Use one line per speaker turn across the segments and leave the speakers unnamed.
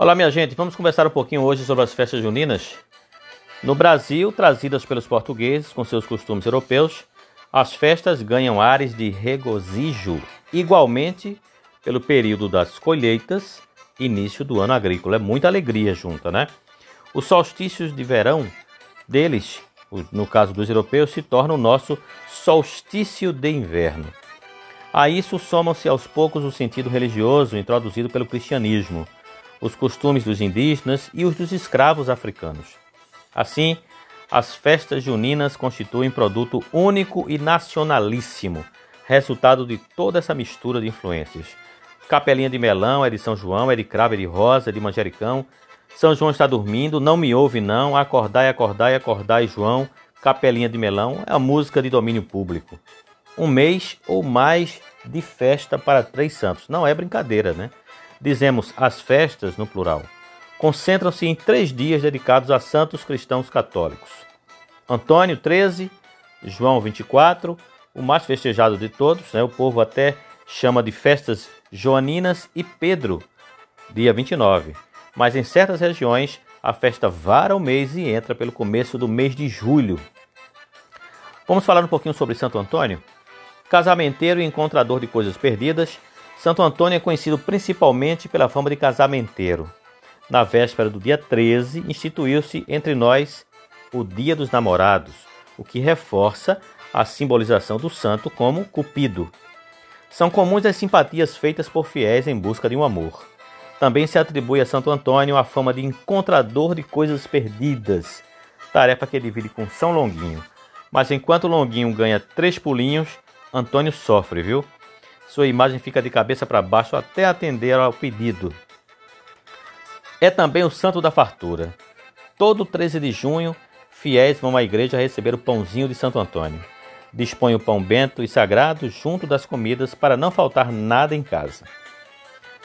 Olá, minha gente. Vamos conversar um pouquinho hoje sobre as festas juninas. No Brasil, trazidas pelos portugueses com seus costumes europeus, as festas ganham ares de regozijo, igualmente pelo período das colheitas, início do ano agrícola. É muita alegria junta, né? Os solstícios de verão deles, no caso dos europeus, se torna o nosso solstício de inverno. A isso somam-se aos poucos o sentido religioso introduzido pelo cristianismo, os costumes dos indígenas e os dos escravos africanos. Assim, as festas juninas constituem produto único e nacionalíssimo, resultado de toda essa mistura de influências. Capelinha de melão é de São João, é de cravo, é de rosa, é de manjericão. São João está dormindo, não me ouve não, acordai, acordai, acordai, João. Capelinha de melão é a música de domínio público. Um mês ou mais de festa para três santos. Não é brincadeira, né? Dizemos as festas no plural. Concentram-se em três dias dedicados a santos cristãos católicos. Antônio, 13, João, 24, o mais festejado de todos, né? o povo até chama de festas joaninas, e Pedro, dia 29. Mas em certas regiões, a festa vara o mês e entra pelo começo do mês de julho. Vamos falar um pouquinho sobre Santo Antônio? Casamenteiro e encontrador de coisas perdidas, Santo Antônio é conhecido principalmente pela fama de casamenteiro. Na véspera do dia 13, instituiu-se entre nós o Dia dos Namorados, o que reforça a simbolização do santo como Cupido. São comuns as simpatias feitas por fiéis em busca de um amor. Também se atribui a Santo Antônio a fama de encontrador de coisas perdidas, tarefa que divide com São Longuinho. Mas enquanto Longuinho ganha três pulinhos, Antônio sofre, viu? Sua imagem fica de cabeça para baixo até atender ao pedido. É também o santo da fartura. Todo 13 de junho, fiéis vão à igreja receber o pãozinho de Santo Antônio. Dispõe o pão bento e sagrado junto das comidas para não faltar nada em casa.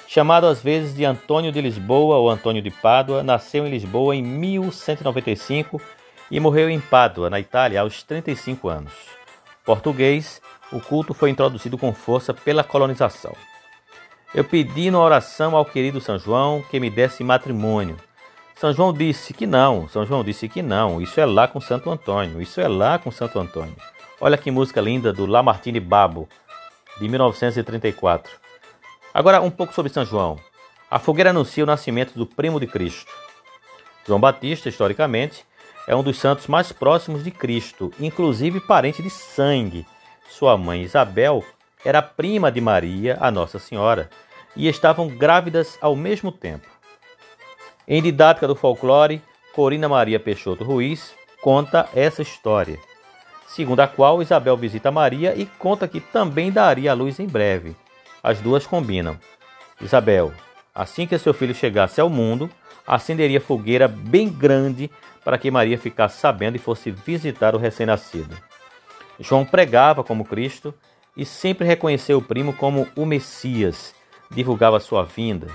Chamado às vezes de Antônio de Lisboa ou Antônio de Pádua, nasceu em Lisboa em 1195 e morreu em Pádua, na Itália, aos 35 anos. Português, o culto foi introduzido com força pela colonização. Eu pedi na oração ao querido São João que me desse matrimônio. São João disse que não, São João disse que não, isso é lá com Santo Antônio, isso é lá com Santo Antônio. Olha que música linda do Lamartine Babo, de 1934. Agora um pouco sobre São João. A fogueira anuncia o nascimento do primo de Cristo. João Batista, historicamente, é um dos santos mais próximos de Cristo, inclusive parente de sangue, sua mãe Isabel era prima de Maria, a Nossa Senhora, e estavam grávidas ao mesmo tempo. Em didática do folclore, Corina Maria Peixoto Ruiz conta essa história, segundo a qual Isabel visita Maria e conta que também daria a luz em breve. As duas combinam. Isabel, assim que seu filho chegasse ao mundo, acenderia fogueira bem grande para que Maria ficasse sabendo e fosse visitar o recém-nascido. João pregava como Cristo e sempre reconheceu o primo como o Messias, divulgava sua vinda.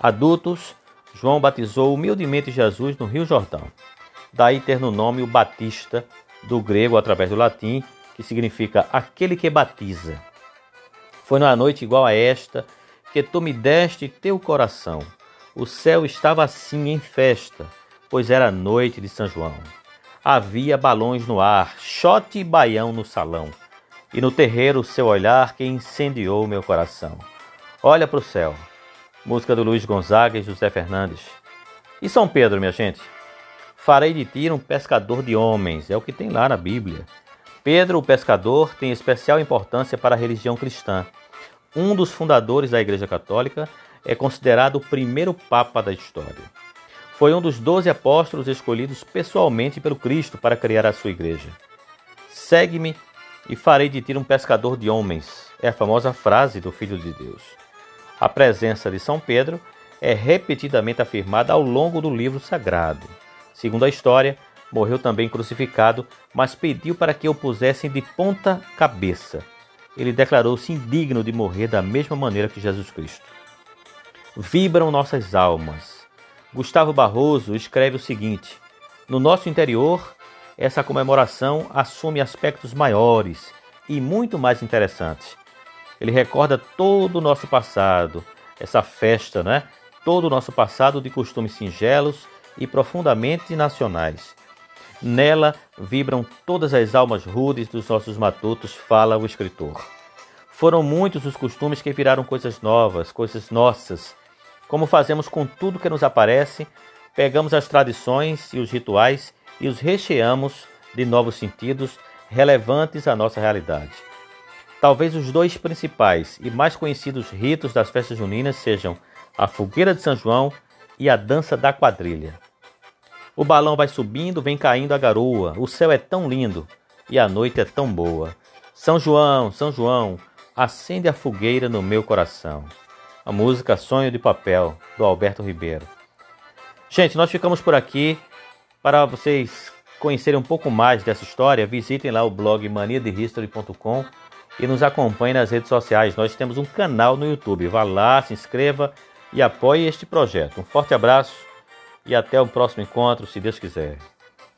Adultos, João batizou humildemente Jesus no Rio Jordão. Daí ter no nome o Batista, do grego através do latim, que significa aquele que batiza. Foi numa noite igual a esta que tu me deste teu coração. O céu estava assim em festa, pois era noite de São João. Havia balões no ar, shot e baião no salão, e no terreiro seu olhar que incendiou meu coração. Olha para o céu. Música do Luiz Gonzaga e José Fernandes. E São Pedro, minha gente? Farei de ti um pescador de homens, é o que tem lá na Bíblia. Pedro, o pescador, tem especial importância para a religião cristã. Um dos fundadores da Igreja Católica é considerado o primeiro Papa da história. Foi um dos doze apóstolos escolhidos pessoalmente pelo Cristo para criar a sua igreja. Segue-me e farei de ti um pescador de homens. É a famosa frase do Filho de Deus. A presença de São Pedro é repetidamente afirmada ao longo do livro sagrado. Segundo a história, morreu também crucificado, mas pediu para que o pusessem de ponta cabeça. Ele declarou-se indigno de morrer da mesma maneira que Jesus Cristo. Vibram nossas almas Gustavo Barroso escreve o seguinte: No nosso interior, essa comemoração assume aspectos maiores e muito mais interessantes. Ele recorda todo o nosso passado, essa festa, né? todo o nosso passado de costumes singelos e profundamente nacionais. Nela vibram todas as almas rudes dos nossos matutos, fala o escritor. Foram muitos os costumes que viraram coisas novas, coisas nossas. Como fazemos com tudo que nos aparece, pegamos as tradições e os rituais e os recheamos de novos sentidos relevantes à nossa realidade. Talvez os dois principais e mais conhecidos ritos das festas juninas sejam a fogueira de São João e a dança da quadrilha. O balão vai subindo, vem caindo a garoa, o céu é tão lindo e a noite é tão boa. São João, São João, acende a fogueira no meu coração. A música Sonho de Papel, do Alberto Ribeiro. Gente, nós ficamos por aqui. Para vocês conhecerem um pouco mais dessa história, visitem lá o blog maniadehistory.com e nos acompanhem nas redes sociais. Nós temos um canal no YouTube. Vá lá, se inscreva e apoie este projeto. Um forte abraço e até o próximo encontro, se Deus quiser.